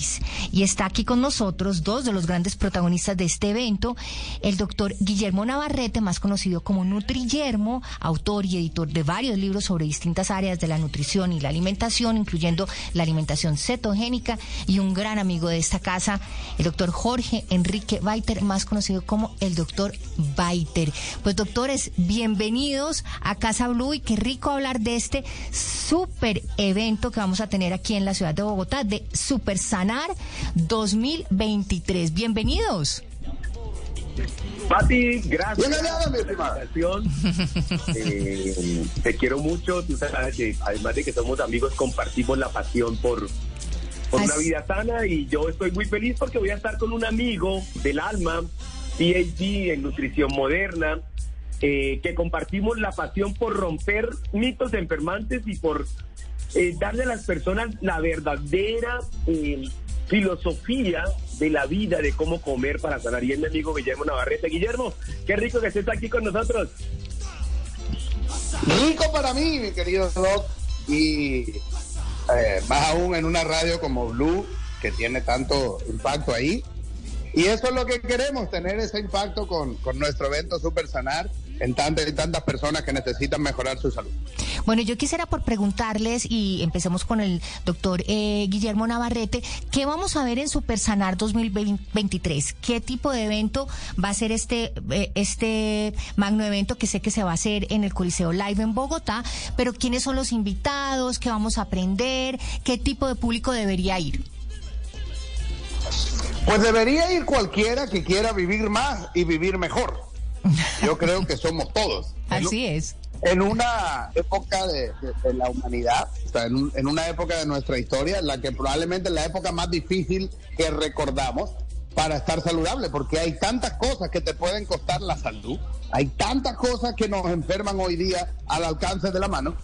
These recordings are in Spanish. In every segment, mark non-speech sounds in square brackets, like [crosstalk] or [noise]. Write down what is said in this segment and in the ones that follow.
país. Y está aquí con nosotros dos de los grandes protagonistas de este evento, el doctor Guillermo Navarrete, más conocido como Nutrillermo, autor y editor de varios libros sobre distintas áreas de la nutrición y la alimentación, incluyendo la alimentación cetogénica, y un gran amigo de esta casa, el doctor Jorge Enrique Baiter, más conocido como el doctor Baiter. Pues doctores, bienvenidos a Casa Blue y qué rico hablar de este súper evento que vamos a tener aquí en la ciudad de Bogotá de Super Sanar 2023. Bienvenidos. Pati, gracias por. Eh, te quiero mucho. Tú sabes que además de que somos amigos, compartimos la pasión por, por una vida sana y yo estoy muy feliz porque voy a estar con un amigo del alma, PhD en nutrición moderna, eh, que compartimos la pasión por romper mitos enfermantes y por eh, darle a las personas la verdadera eh, filosofía de la vida, de cómo comer para sanar. Y es mi amigo Guillermo Navarrete. Guillermo, qué rico que estés aquí con nosotros. Rico para mí, mi querido Doc. Y más aún en una radio como Blue, que tiene tanto impacto ahí. Y eso es lo que queremos, tener ese impacto con, con nuestro evento Super Sanar en tantas tantas personas que necesitan mejorar su salud. Bueno, yo quisiera por preguntarles, y empecemos con el doctor eh, Guillermo Navarrete, ¿qué vamos a ver en Super Sanar 2023? ¿Qué tipo de evento va a ser este, eh, este magno evento que sé que se va a hacer en el Coliseo Live en Bogotá? Pero ¿quiénes son los invitados? ¿Qué vamos a aprender? ¿Qué tipo de público debería ir? Pues debería ir cualquiera que quiera vivir más y vivir mejor. Yo creo que somos todos. [laughs] Así es. En una época de, la humanidad, en, una época de nuestra historia, en la que probablemente es la época más difícil que recordamos para estar saludable, porque hay tantas cosas que te pueden costar la salud, hay tantas cosas que nos enferman hoy día al alcance de la mano,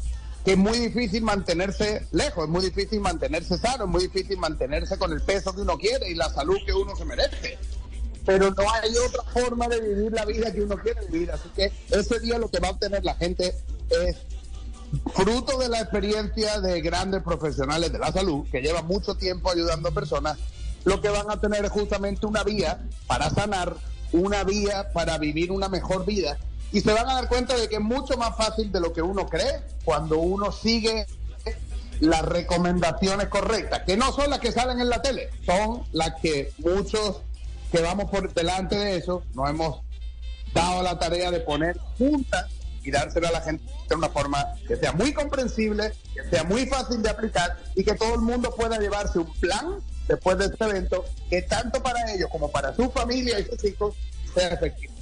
que es muy difícil mantenerse lejos, es muy difícil mantenerse sano, es muy difícil mantenerse con el peso que uno quiere y la salud que uno se merece pero no hay otra forma de vivir la vida que uno quiere vivir. Así que ese día lo que va a obtener la gente es fruto de la experiencia de grandes profesionales de la salud que llevan mucho tiempo ayudando a personas, lo que van a tener es justamente una vía para sanar, una vía para vivir una mejor vida. Y se van a dar cuenta de que es mucho más fácil de lo que uno cree cuando uno sigue las recomendaciones correctas, que no son las que salen en la tele, son las que muchos que vamos por delante de eso, nos hemos dado la tarea de poner juntas y dárselo a la gente de una forma que sea muy comprensible, que sea muy fácil de aplicar y que todo el mundo pueda llevarse un plan después de este evento que tanto para ellos como para su familia y sus hijos sea efectivo.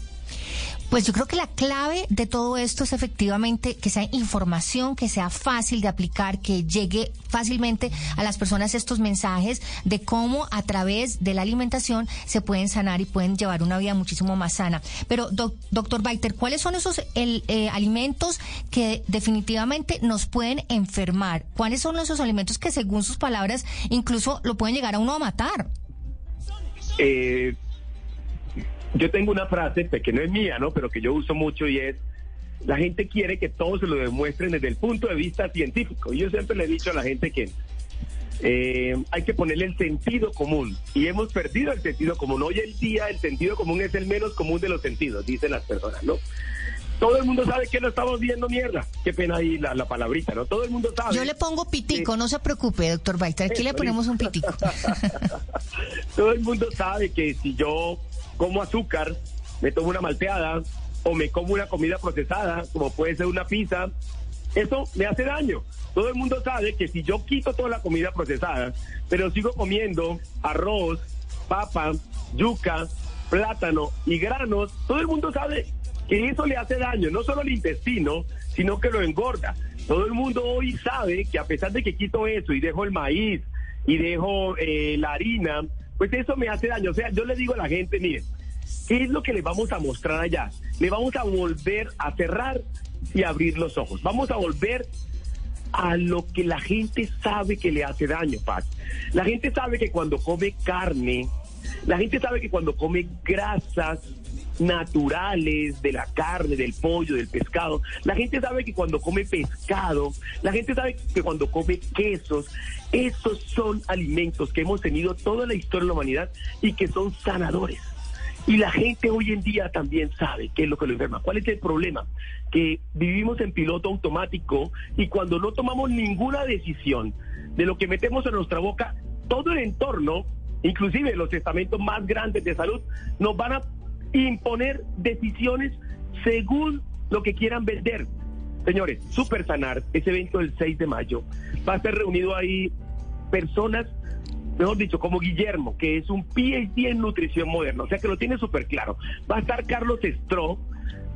Pues yo creo que la clave de todo esto es efectivamente que sea información, que sea fácil de aplicar, que llegue fácilmente a las personas estos mensajes de cómo a través de la alimentación se pueden sanar y pueden llevar una vida muchísimo más sana. Pero, doctor Baiter, ¿cuáles son esos eh, alimentos que definitivamente nos pueden enfermar? ¿Cuáles son esos alimentos que, según sus palabras, incluso lo pueden llegar a uno a matar? Eh, yo tengo una frase que no es mía, ¿no? Pero que yo uso mucho y es, la gente quiere que todo se lo demuestren desde el punto de vista científico. Y yo siempre le he dicho a la gente que eh, hay que ponerle el sentido común. Y hemos perdido el sentido común. Hoy en día el sentido común es el menos común de los sentidos, dicen las personas, ¿no? Todo el mundo sabe que no estamos viendo mierda. Qué pena ahí la, palabrita, ¿no? Todo el mundo sabe. Yo le pongo pitico, no se preocupe, doctor Baita. Aquí le ponemos un pitico. [laughs] Todo el mundo sabe que si yo como azúcar, me tomo una malteada o me como una comida procesada, como puede ser una pizza, eso me hace daño. Todo el mundo sabe que si yo quito toda la comida procesada, pero sigo comiendo arroz, papa, yuca, plátano y granos, todo el mundo sabe que eso le hace daño, no solo al intestino, sino que lo engorda. Todo el mundo hoy sabe que a pesar de que quito eso y dejo el maíz y dejo eh, la harina, pues eso me hace daño. O sea, yo le digo a la gente, miren, ¿qué es lo que le vamos a mostrar allá? Le vamos a volver a cerrar y abrir los ojos. Vamos a volver a lo que la gente sabe que le hace daño, Pat. La gente sabe que cuando come carne, la gente sabe que cuando come grasas, naturales de la carne, del pollo, del pescado. La gente sabe que cuando come pescado, la gente sabe que cuando come quesos, estos son alimentos que hemos tenido toda la historia de la humanidad y que son sanadores. Y la gente hoy en día también sabe qué es lo que lo enferma. ¿Cuál es el problema? Que vivimos en piloto automático y cuando no tomamos ninguna decisión de lo que metemos en nuestra boca, todo el entorno, inclusive los estamentos más grandes de salud, nos van a imponer decisiones según lo que quieran vender. Señores, Super Sanar, ese evento del 6 de mayo, va a ser reunido ahí personas mejor dicho, como Guillermo, que es un PhD en nutrición moderna, o sea que lo tiene súper claro. Va a estar Carlos Estro,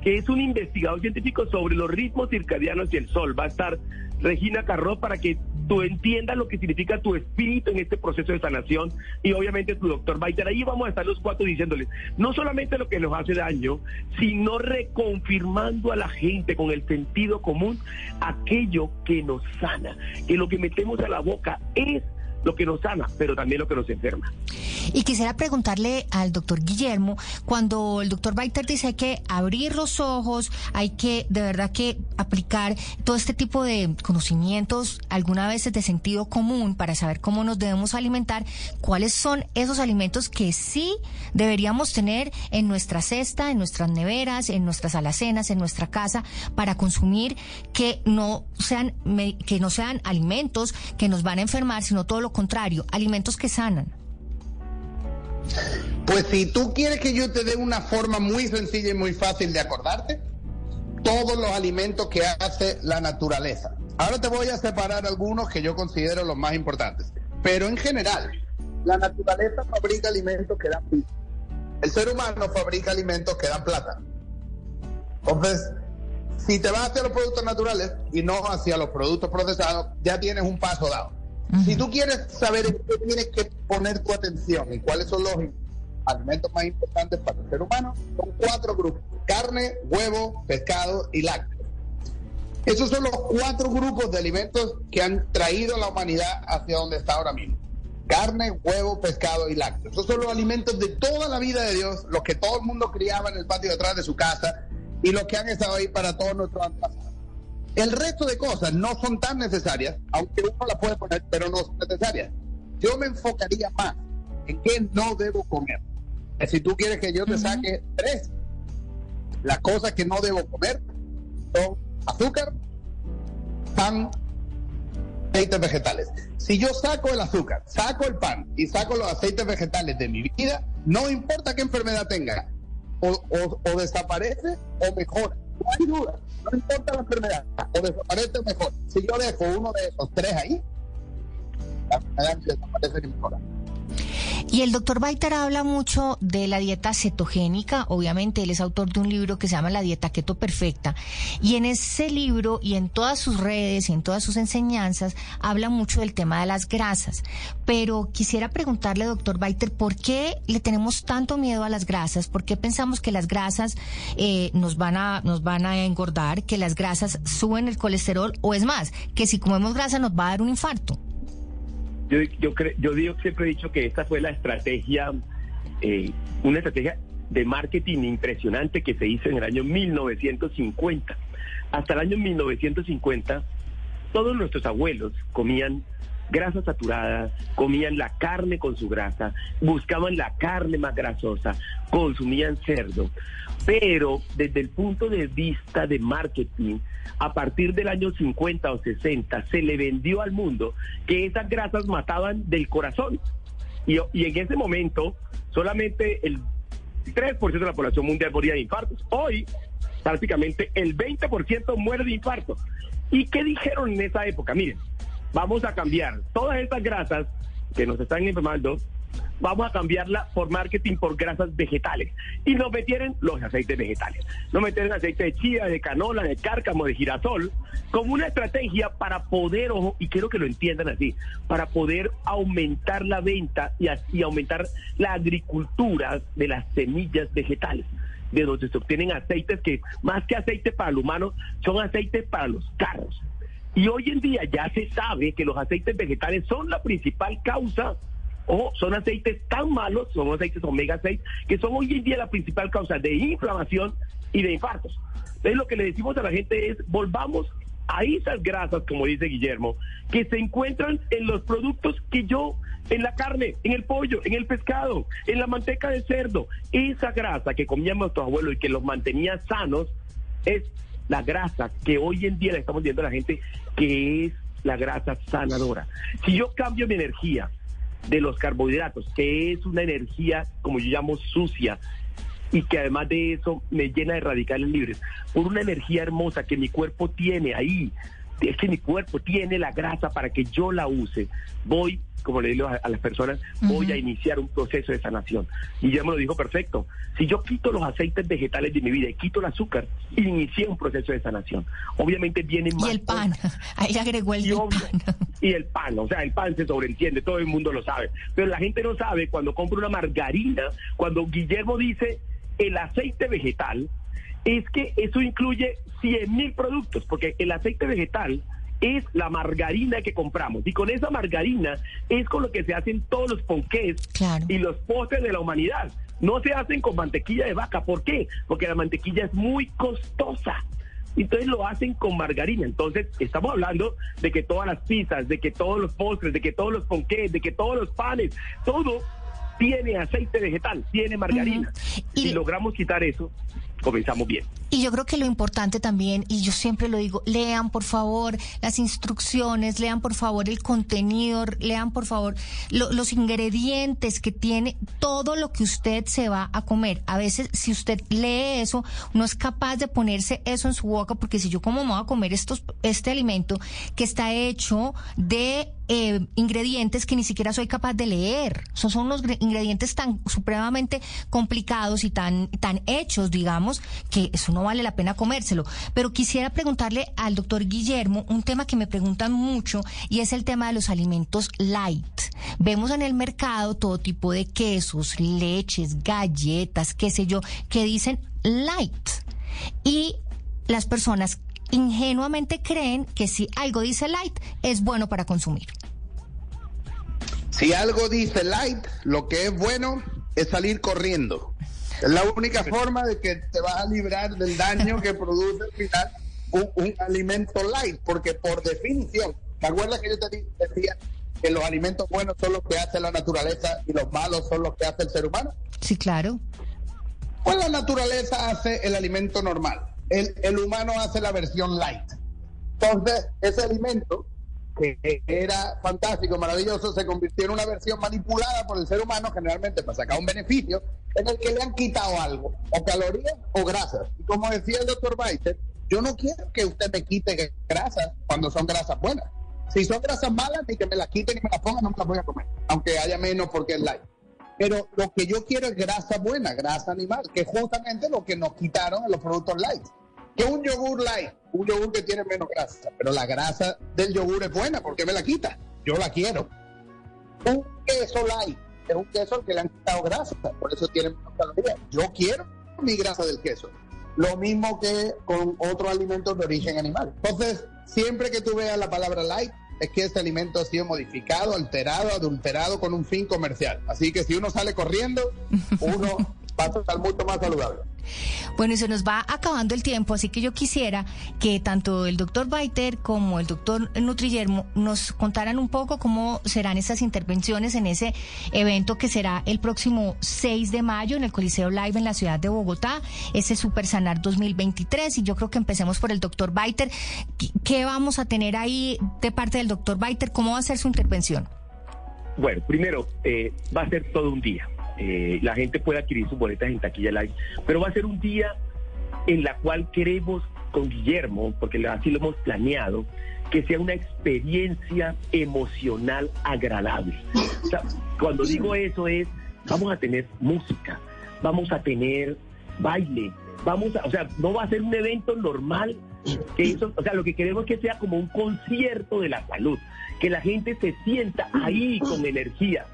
que es un investigador científico sobre los ritmos circadianos y el sol. Va a estar Regina Carró para que tú entiendas lo que significa tu espíritu en este proceso de sanación y obviamente tu doctor Baiter. Ahí vamos a estar los cuatro diciéndoles no solamente lo que nos hace daño, sino reconfirmando a la gente con el sentido común aquello que nos sana, que lo que metemos a la boca es lo que nos sana, pero también lo que nos enferma. Y quisiera preguntarle al doctor Guillermo, cuando el doctor Baiter dice que abrir los ojos, hay que de verdad que aplicar todo este tipo de conocimientos, alguna vez de sentido común, para saber cómo nos debemos alimentar, cuáles son esos alimentos que sí deberíamos tener en nuestra cesta, en nuestras neveras, en nuestras alacenas, en nuestra casa, para consumir que no sean, que no sean alimentos que nos van a enfermar, sino todo lo contrario, alimentos que sanan. Pues si tú quieres que yo te dé una forma muy sencilla y muy fácil de acordarte, todos los alimentos que hace la naturaleza. Ahora te voy a separar algunos que yo considero los más importantes. Pero en general, la naturaleza fabrica alimentos que dan vida. El ser humano fabrica alimentos que dan plata. Entonces, si te vas hacia los productos naturales y no hacia los productos procesados, ya tienes un paso dado. Si tú quieres saber en qué tienes que poner tu atención y cuáles son los alimentos más importantes para el ser humano, son cuatro grupos: carne, huevo, pescado y lácteos. Esos son los cuatro grupos de alimentos que han traído a la humanidad hacia donde está ahora mismo. Carne, huevo, pescado y lácteos. Esos son los alimentos de toda la vida de Dios, los que todo el mundo criaba en el patio detrás de su casa y los que han estado ahí para todos nuestros antepasados. El resto de cosas no son tan necesarias, aunque uno las puede poner, pero no son necesarias. Yo me enfocaría más en qué no debo comer. Si tú quieres que yo te saque tres, las cosas que no debo comer son azúcar, pan, aceites vegetales. Si yo saco el azúcar, saco el pan y saco los aceites vegetales de mi vida, no importa qué enfermedad tenga, o, o desaparece o mejora. No hay duda no importa la enfermedad, o desaparece mejor. Si yo dejo uno de esos tres ahí, la enfermedad desaparece y mejora. Y el doctor Baiter habla mucho de la dieta cetogénica. Obviamente, él es autor de un libro que se llama La Dieta Keto Perfecta. Y en ese libro y en todas sus redes y en todas sus enseñanzas, habla mucho del tema de las grasas. Pero quisiera preguntarle, doctor Baiter, ¿por qué le tenemos tanto miedo a las grasas? ¿Por qué pensamos que las grasas eh, nos, van a, nos van a engordar, que las grasas suben el colesterol? O es más, que si comemos grasa nos va a dar un infarto. Yo, yo, yo digo, siempre he dicho que esta fue la estrategia, eh, una estrategia de marketing impresionante que se hizo en el año 1950. Hasta el año 1950, todos nuestros abuelos comían grasa saturada, comían la carne con su grasa, buscaban la carne más grasosa, consumían cerdo. Pero desde el punto de vista de marketing, a partir del año 50 o 60 se le vendió al mundo que esas grasas mataban del corazón. Y, en ese momento solamente el 3% de la población mundial moría de infartos. Hoy prácticamente el 20% muere de infarto. ¿Y qué dijeron en esa época? Miren, vamos a cambiar todas estas grasas que nos están enfermando vamos a cambiarla por marketing por grasas vegetales. Y nos metieron los aceites vegetales. Nos metieron aceite de chía, de canola, de cárcamo, de girasol, como una estrategia para poder, ojo, y quiero que lo entiendan así, para poder aumentar la venta y, así aumentar la agricultura de las semillas vegetales de donde se obtienen aceites que más que aceite para el humano son aceites para los carros. Y hoy en día ya se sabe que los aceites vegetales son la principal causa o son aceites tan malos, son aceites omega 6, que son hoy en día la principal causa de inflamación y de infartos. Entonces lo que le decimos a la gente es, volvamos a esas grasas, como dice Guillermo, que se encuentran en los productos que yo, en la carne, en el pollo, en el pescado, en la manteca de cerdo, esa grasa que comían nuestros abuelos y que los mantenía sanos, es la grasa que hoy en día le estamos viendo a la gente que es la grasa sanadora. Si yo cambio mi energía de los carbohidratos, que es una energía, como yo llamo, sucia, y que además de eso me llena de radicales libres, por una energía hermosa que mi cuerpo tiene ahí, es que mi cuerpo tiene la grasa para que yo la use, voy, como le digo a, las personas, voy a iniciar un proceso de sanación. Y ya me lo dijo perfecto. Si yo quito los aceites vegetales de mi vida y quito el azúcar, inicié un proceso de sanación. Obviamente viene más... Y el pan, [laughs] ahí agregó el, pan. [laughs] Y el pan, o sea, el pan se sobreentiende, todo el mundo lo sabe. Pero la gente no sabe cuando compra una margarina, cuando Guillermo dice el aceite vegetal, es que eso incluye 100 mil productos, porque el aceite vegetal es la margarina que compramos. Y con esa margarina es con lo que se hacen todos los ponqués y los postres de la humanidad. No se hacen con mantequilla de vaca. ¿Por qué? Porque la mantequilla es muy costosa. Entonces lo hacen con margarina. Entonces estamos hablando de que todas las pizzas, de que todos los postres, de que todos los ponqués, de que todos los panes, todo tiene aceite vegetal, tiene margarina. y Si logramos quitar eso, comenzamos bien. Y yo creo que lo importante también, y yo siempre lo digo, lean por favor las instrucciones, lean por favor el contenido, lean por favor los ingredientes que tiene todo lo que usted se va a comer. A veces si usted lee eso, no es capaz de ponerse eso en su boca, porque si yo como me voy a comer estos, este alimento que está hecho de eh, ingredientes que ni siquiera soy capaz de leer. Son, son unos ingredientes tan supremamente complicados y tan, tan hechos, digamos, que eso no vale la pena comérselo. Pero quisiera preguntarle al doctor Guillermo un tema que me preguntan mucho y es el tema de los alimentos light. Vemos en el mercado todo tipo de quesos, leches, galletas, qué sé yo, que dicen light. Y las personas ingenuamente creen que si algo dice light es bueno para consumir. Si algo dice light, lo que es bueno es salir corriendo. Es la única forma de que te vas a librar del daño que produce al final un, alimento light, porque por definición, ¿te acuerdas que yo te decía que los alimentos buenos son los que hace la naturaleza y los malos son los que hace el ser humano? Sí, claro. Pues la naturaleza hace el alimento normal el, el humano hace la versión light. Entonces, ese alimento que era fantástico, maravilloso, se convirtió en una versión manipulada por el ser humano, generalmente para sacar un beneficio, en el que le han quitado algo, o calorías o grasas. Y como decía el doctor Biter, yo no quiero que usted me quite grasas cuando son grasas buenas. Si son grasas malas, ni que me las quiten ni me las pongan, no me las voy a comer, aunque haya menos porque es light. Pero lo que yo quiero es grasa buena, grasa animal, que es justamente lo que nos quitaron en los productos light. Que un yogur light, un yogur que tiene menos grasa, pero la grasa del yogur es buena, ¿por qué me la quita? Yo la quiero. Un queso light es un queso que le han quitado grasa, por eso tiene menos calorías. Yo quiero mi grasa del queso. Lo mismo que con otros alimentos de origen animal. Entonces, siempre que tú veas la palabra light, es que este alimento ha sido modificado, alterado, adulterado con un fin comercial. Así que si uno sale corriendo, uno va a estar mucho más saludable. Bueno, y se nos va acabando el tiempo, así que yo quisiera que tanto el doctor Baiter como el doctor Nutriyermo nos contaran un poco cómo serán esas intervenciones en ese evento que será el próximo 6 de mayo en el Coliseo Live en la ciudad de Bogotá, ese Super Sanar 2023. Y yo creo que empecemos por el doctor Baiter. ¿Qué vamos a tener ahí de parte del doctor Baiter? ¿Cómo va a ser su intervención? Bueno, primero, eh, va a ser todo un día. Eh, la gente puede adquirir sus boletas en taquilla live, pero va a ser un día en la cual queremos con Guillermo, porque así lo hemos planeado, que sea una experiencia emocional agradable. cuando digo eso es, vamos a tener música, vamos a tener baile, vamos a, o sea, no va a ser un evento normal, que eso, o sea, lo que queremos es que sea como un concierto de la salud, que la gente se sienta ahí con energía,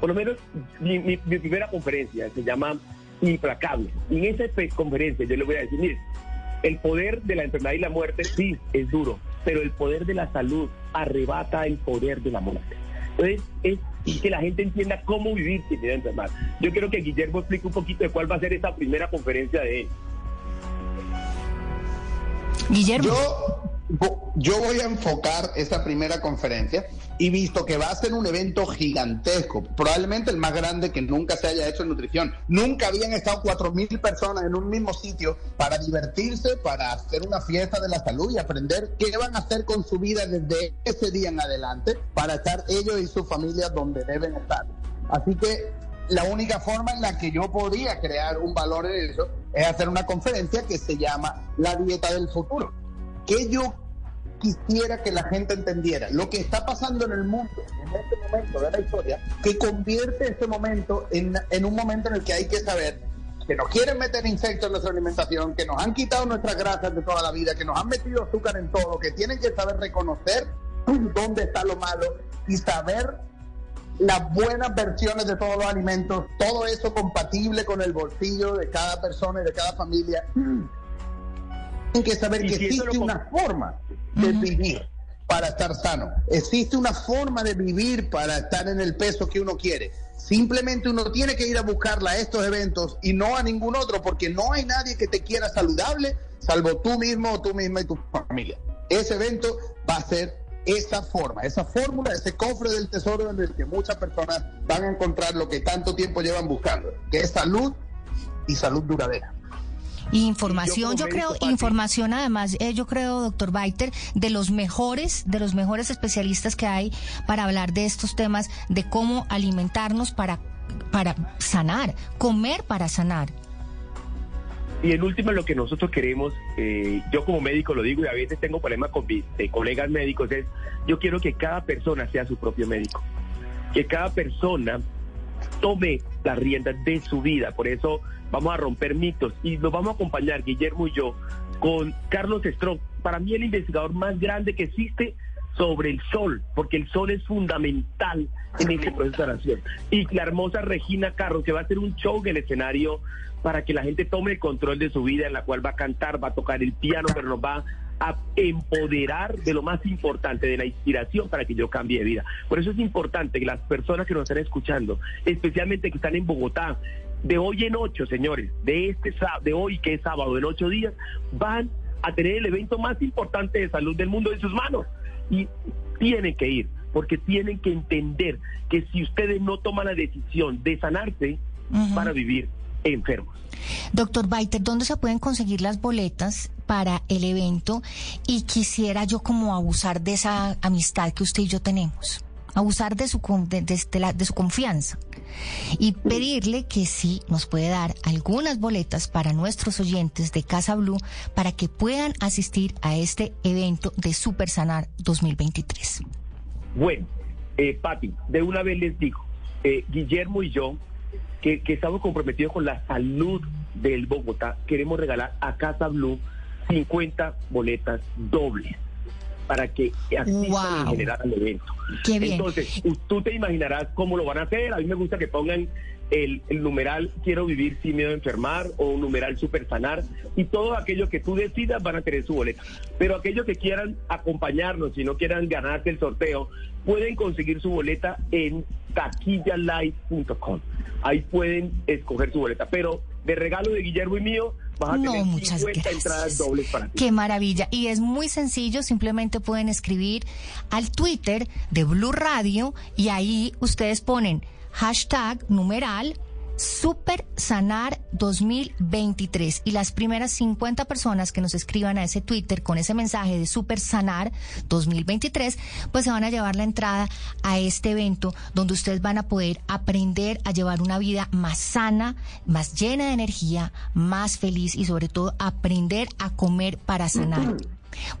por lo menos mi, primera conferencia se llama Implacable. Y en esa conferencia yo le voy a decir, mire, el poder de la enfermedad y la muerte sí es duro, pero el poder de la salud arrebata el poder de la muerte. Entonces es que la gente entienda cómo vivir sin miedo a enfermar. Yo quiero que Guillermo explique un poquito de cuál va a ser esa primera conferencia de él. Guillermo. Yo, yo voy a enfocar esta primera conferencia y visto que va a ser un evento gigantesco, probablemente el más grande que nunca se haya hecho en nutrición. Nunca habían estado cuatro mil personas en un mismo sitio para divertirse, para hacer una fiesta de la salud y aprender qué van a hacer con su vida desde ese día en adelante para estar ellos y su familia donde deben estar. Así que la única forma en la que yo podría crear un valor en eso es hacer una conferencia que se llama La Dieta del Futuro que yo quisiera que la gente entendiera lo que está pasando en el mundo en este momento de la historia, que convierte este momento en, en un momento en el que hay que saber que nos quieren meter insectos en nuestra alimentación, que nos han quitado nuestras grasas de toda la vida, que nos han metido azúcar en todo, que tienen que saber reconocer dónde está lo malo y saber las buenas versiones de todos los alimentos, todo eso compatible con el bolsillo de cada persona y de cada familia tienen que saber que existe una forma de vivir para estar sano. Existe una forma de vivir para estar en el peso que uno quiere. Simplemente uno tiene que ir a buscarla a estos eventos y no a ningún otro, porque no hay nadie que te quiera saludable, salvo tú mismo o tú misma y tu familia. Ese evento va a ser esa forma, esa fórmula, ese cofre del tesoro en el que muchas personas van a encontrar lo que tanto tiempo llevan buscando, que es salud y salud duradera información, yo, creo, información además, eh, yo creo, doctor Baiter, de los mejores, de los mejores especialistas que hay para hablar de estos temas, de cómo alimentarnos para, para sanar, comer para sanar. Y en último, lo que nosotros queremos, eh, yo como médico lo digo y a veces tengo problemas con mis eh, colegas médicos, es yo quiero que cada persona sea su propio médico. Que cada persona tome las riendas de su vida. Por eso vamos a romper mitos y nos vamos a acompañar, Guillermo y yo, con Carlos Strong, para mí el investigador más grande que existe sobre el sol, porque el sol es fundamental en este proceso de sanación. Y la hermosa Regina Carlos, que va a hacer un show en el escenario para que la gente tome el control de su vida, en la cual va a cantar, va a tocar el piano, pero nos va a empoderar de lo más importante, de la inspiración para que yo cambie de vida. Por eso es importante que las personas que nos están escuchando, especialmente que están en Bogotá, de hoy en ocho, señores, de este de hoy que es sábado, en ocho días, van a tener el evento más importante de salud del mundo en sus manos. Y tienen que ir, porque tienen que entender que si ustedes no toman la decisión de sanarse, van a vivir enfermos. Doctor Baiter, ¿dónde se pueden conseguir las boletas para el evento? Y quisiera yo como abusar de esa amistad que usted y yo tenemos abusar de su, de, de, su confianza y pedirle que sí nos puede dar algunas boletas para nuestros oyentes de Casa Blue para que puedan asistir a este evento de Super Sanar 2023. Bueno, eh, Pati, de una vez les digo, eh, Guillermo y yo, que, que estamos comprometidos con la salud del Bogotá, queremos regalar a Casa Blue 50 boletas dobles para que asistan en general al evento. Entonces, tú te imaginarás cómo lo van a hacer. A mí me gusta que pongan el, numeral quiero vivir sin miedo a enfermar o un numeral super sanar y todo aquello que tú decidas van a tener su boleta. Pero aquellos que quieran acompañarnos y no quieran ganarse el sorteo, pueden conseguir su boleta en taquillalive.com. Ahí pueden escoger su boleta. Pero de regalo de Guillermo y mío, vas a tener muchas 50 entradas dobles para ti. Qué maravilla. Y es muy sencillo, simplemente pueden escribir al Twitter de Blue Radio y ahí ustedes ponen hashtag numeral Super Sanar 2023 y las primeras 50 personas que nos escriban a ese Twitter con ese mensaje de Super Sanar 2023, pues se van a llevar la entrada a este evento donde ustedes van a poder aprender a llevar una vida más sana, más llena de energía, más feliz y sobre todo aprender a comer para sanar.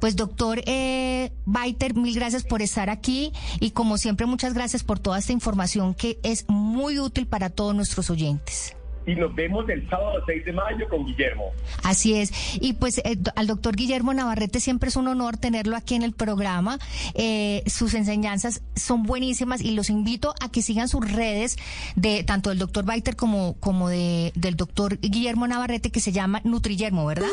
Pues doctor eh, Baiter, mil gracias por estar aquí y como siempre muchas gracias por toda esta información que es muy útil para todos nuestros oyentes y nos vemos el sábado 6 de mayo con Guillermo. Así es. Y pues eh, al doctor Guillermo Navarrete siempre es un honor tenerlo aquí en el programa. Eh, sus enseñanzas son buenísimas y los invito a que sigan sus redes de tanto del doctor Baiter como, como de, del doctor Guillermo Navarrete que se llama Nutriyermo, ¿verdad?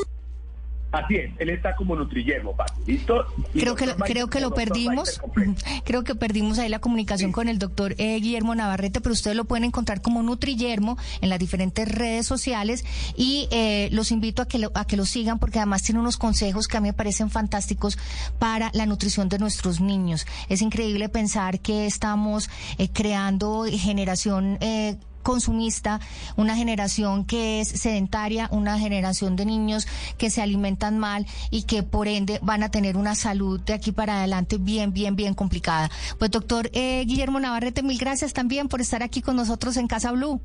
Así es, él está como Nutriyermo, ¿listo? creo que lo, creo que lo perdimos, [laughs] creo que perdimos ahí la comunicación con el doctor eh, Guillermo Navarrete, pero ustedes lo pueden encontrar como Nutriyermo en las diferentes redes sociales y eh, los invito a que, lo, a que lo sigan porque además tiene unos consejos que a mí me parecen fantásticos para la nutrición de nuestros niños. Es increíble pensar que estamos eh, creando generación eh, consumista, una generación que es sedentaria, una generación de niños que se alimentan mal y que por ende van a tener una salud de aquí para adelante bien, bien, bien complicada. Pues doctor eh, Guillermo Navarrete, mil gracias también por estar aquí con nosotros en Casa Blue.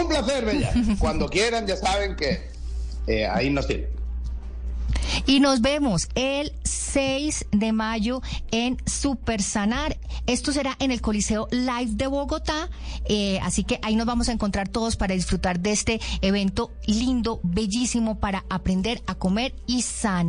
Un placer, Bella. Cuando quieran ya saben que eh, ahí nos tienen. Y nos vemos el 6 de mayo en Super Sanar. Esto será en el Coliseo Live de Bogotá. Eh, así que ahí nos vamos a encontrar todos para disfrutar de este evento lindo, bellísimo, para aprender a comer y sanar.